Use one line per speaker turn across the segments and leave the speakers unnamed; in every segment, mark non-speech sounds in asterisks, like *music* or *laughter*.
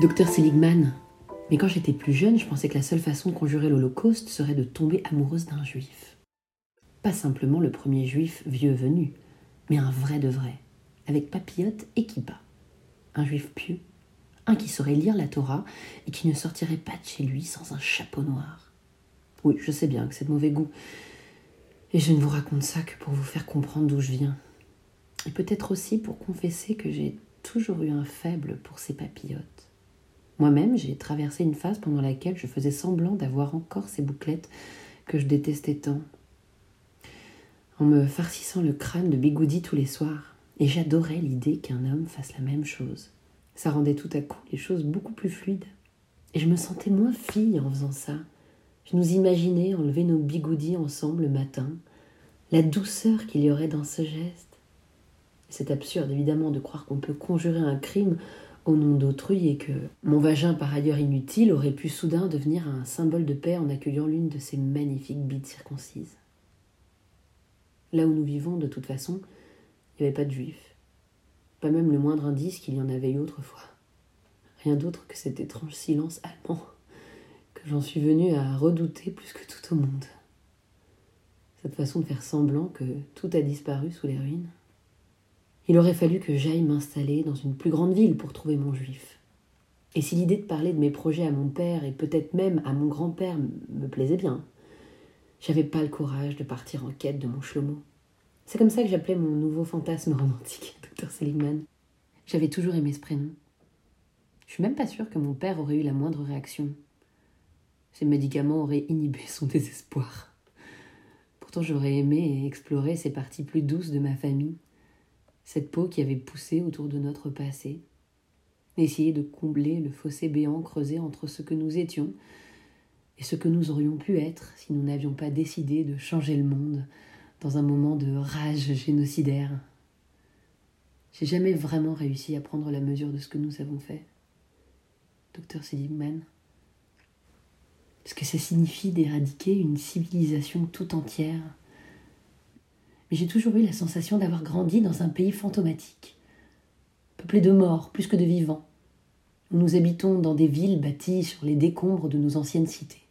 Docteur Seligman, mais quand j'étais plus jeune, je pensais que la seule façon de conjurer l'Holocauste serait de tomber amoureuse d'un juif. Pas simplement le premier juif vieux venu, mais un vrai de vrai, avec papillote et kippa. Un juif pieux, un qui saurait lire la Torah et qui ne sortirait pas de chez lui sans un chapeau noir. Oui, je sais bien que c'est de mauvais goût, et je ne vous raconte ça que pour vous faire comprendre d'où je viens. Et peut-être aussi pour confesser que j'ai toujours eu un faible pour ces papillotes. Moi-même, j'ai traversé une phase pendant laquelle je faisais semblant d'avoir encore ces bouclettes que je détestais tant. En me farcissant le crâne de bigoudis tous les soirs, et j'adorais l'idée qu'un homme fasse la même chose. Ça rendait tout à coup les choses beaucoup plus fluides. Et je me sentais moins fille en faisant ça. Je nous imaginais enlever nos bigoudis ensemble le matin, la douceur qu'il y aurait dans ce geste. C'est absurde évidemment de croire qu'on peut conjurer un crime au nom d'autrui et que mon vagin par ailleurs inutile aurait pu soudain devenir un symbole de paix en accueillant l'une de ces magnifiques bites circoncises. Là où nous vivons, de toute façon, il n'y avait pas de juifs, pas même le moindre indice qu'il y en avait eu autrefois. Rien d'autre que cet étrange silence allemand que j'en suis venu à redouter plus que tout au monde. Cette façon de faire semblant que tout a disparu sous les ruines. Il aurait fallu que j'aille m'installer dans une plus grande ville pour trouver mon juif. Et si l'idée de parler de mes projets à mon père et peut-être même à mon grand-père me plaisait bien, j'avais pas le courage de partir en quête de mon Shlomo. C'est comme ça que j'appelais mon nouveau fantasme romantique, *laughs* Dr. Seligman. J'avais toujours aimé ce prénom. Je suis même pas sûre que mon père aurait eu la moindre réaction. Ces médicaments auraient inhibé son désespoir. Pourtant, j'aurais aimé explorer ces parties plus douces de ma famille, cette peau qui avait poussé autour de notre passé, essayer de combler le fossé béant creusé entre ce que nous étions et ce que nous aurions pu être si nous n'avions pas décidé de changer le monde dans un moment de rage génocidaire. J'ai jamais vraiment réussi à prendre la mesure de ce que nous avons fait. Docteur Seligman. Ce que ça signifie d'éradiquer une civilisation tout entière j'ai toujours eu la sensation d'avoir grandi dans un pays fantomatique, peuplé de morts plus que de vivants, où nous habitons dans des villes bâties sur les décombres de nos anciennes cités,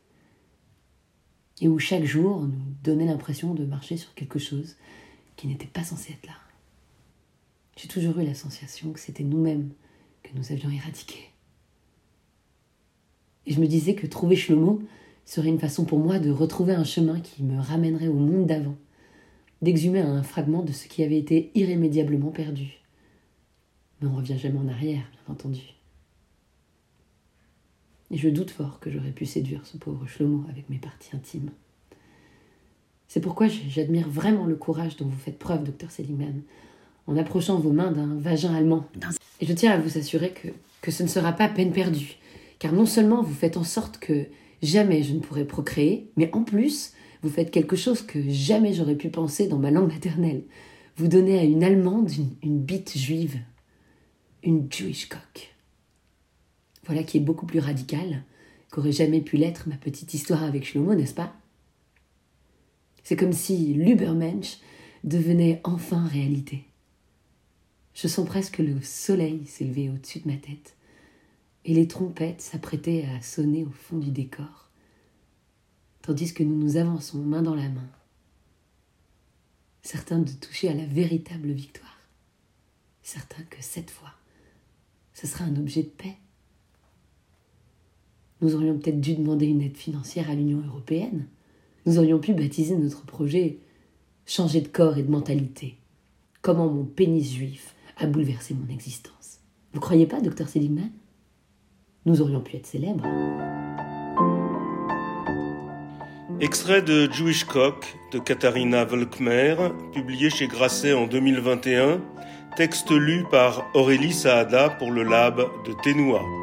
et où chaque jour nous donnait l'impression de marcher sur quelque chose qui n'était pas censé être là. J'ai toujours eu la sensation que c'était nous-mêmes que nous avions éradiqués. Et je me disais que trouver Shlomo serait une façon pour moi de retrouver un chemin qui me ramènerait au monde d'avant, d'exhumer un fragment de ce qui avait été irrémédiablement perdu. Mais on revient jamais en arrière, bien entendu. Et je doute fort que j'aurais pu séduire ce pauvre Shlomo avec mes parties intimes. C'est pourquoi j'admire vraiment le courage dont vous faites preuve, docteur Seligman, en approchant vos mains d'un vagin allemand. Et je tiens à vous assurer que, que ce ne sera pas peine perdue, car non seulement vous faites en sorte que jamais je ne pourrai procréer, mais en plus, vous faites quelque chose que jamais j'aurais pu penser dans ma langue maternelle. Vous donnez à une Allemande une, bite juive, une Jewish cock. Voilà qui est beaucoup plus radical qu'aurait jamais pu l'être ma petite histoire avec Shlomo, n'est-ce pas? C'est comme si l'Ubermensch devenait enfin réalité. Je sens presque le soleil s'élever au-dessus de ma tête et les trompettes s'apprêtaient à sonner au fond du décor tandis que nous nous avançons main dans la main, certains de toucher à la véritable victoire, certains que cette fois, ce sera un objet de paix. Nous aurions peut-être dû demander une aide financière à l'Union européenne. Nous aurions pu baptiser notre projet Changer de corps et de mentalité. Comment mon pénis juif a bouleversé mon existence. Vous croyez pas, docteur Seligman? Nous aurions pu être célèbres.
Extrait de Jewish Cock de Katharina Volkmer, publié chez Grasset en 2021, texte lu par Aurélie Saada pour le Lab de Ténoua.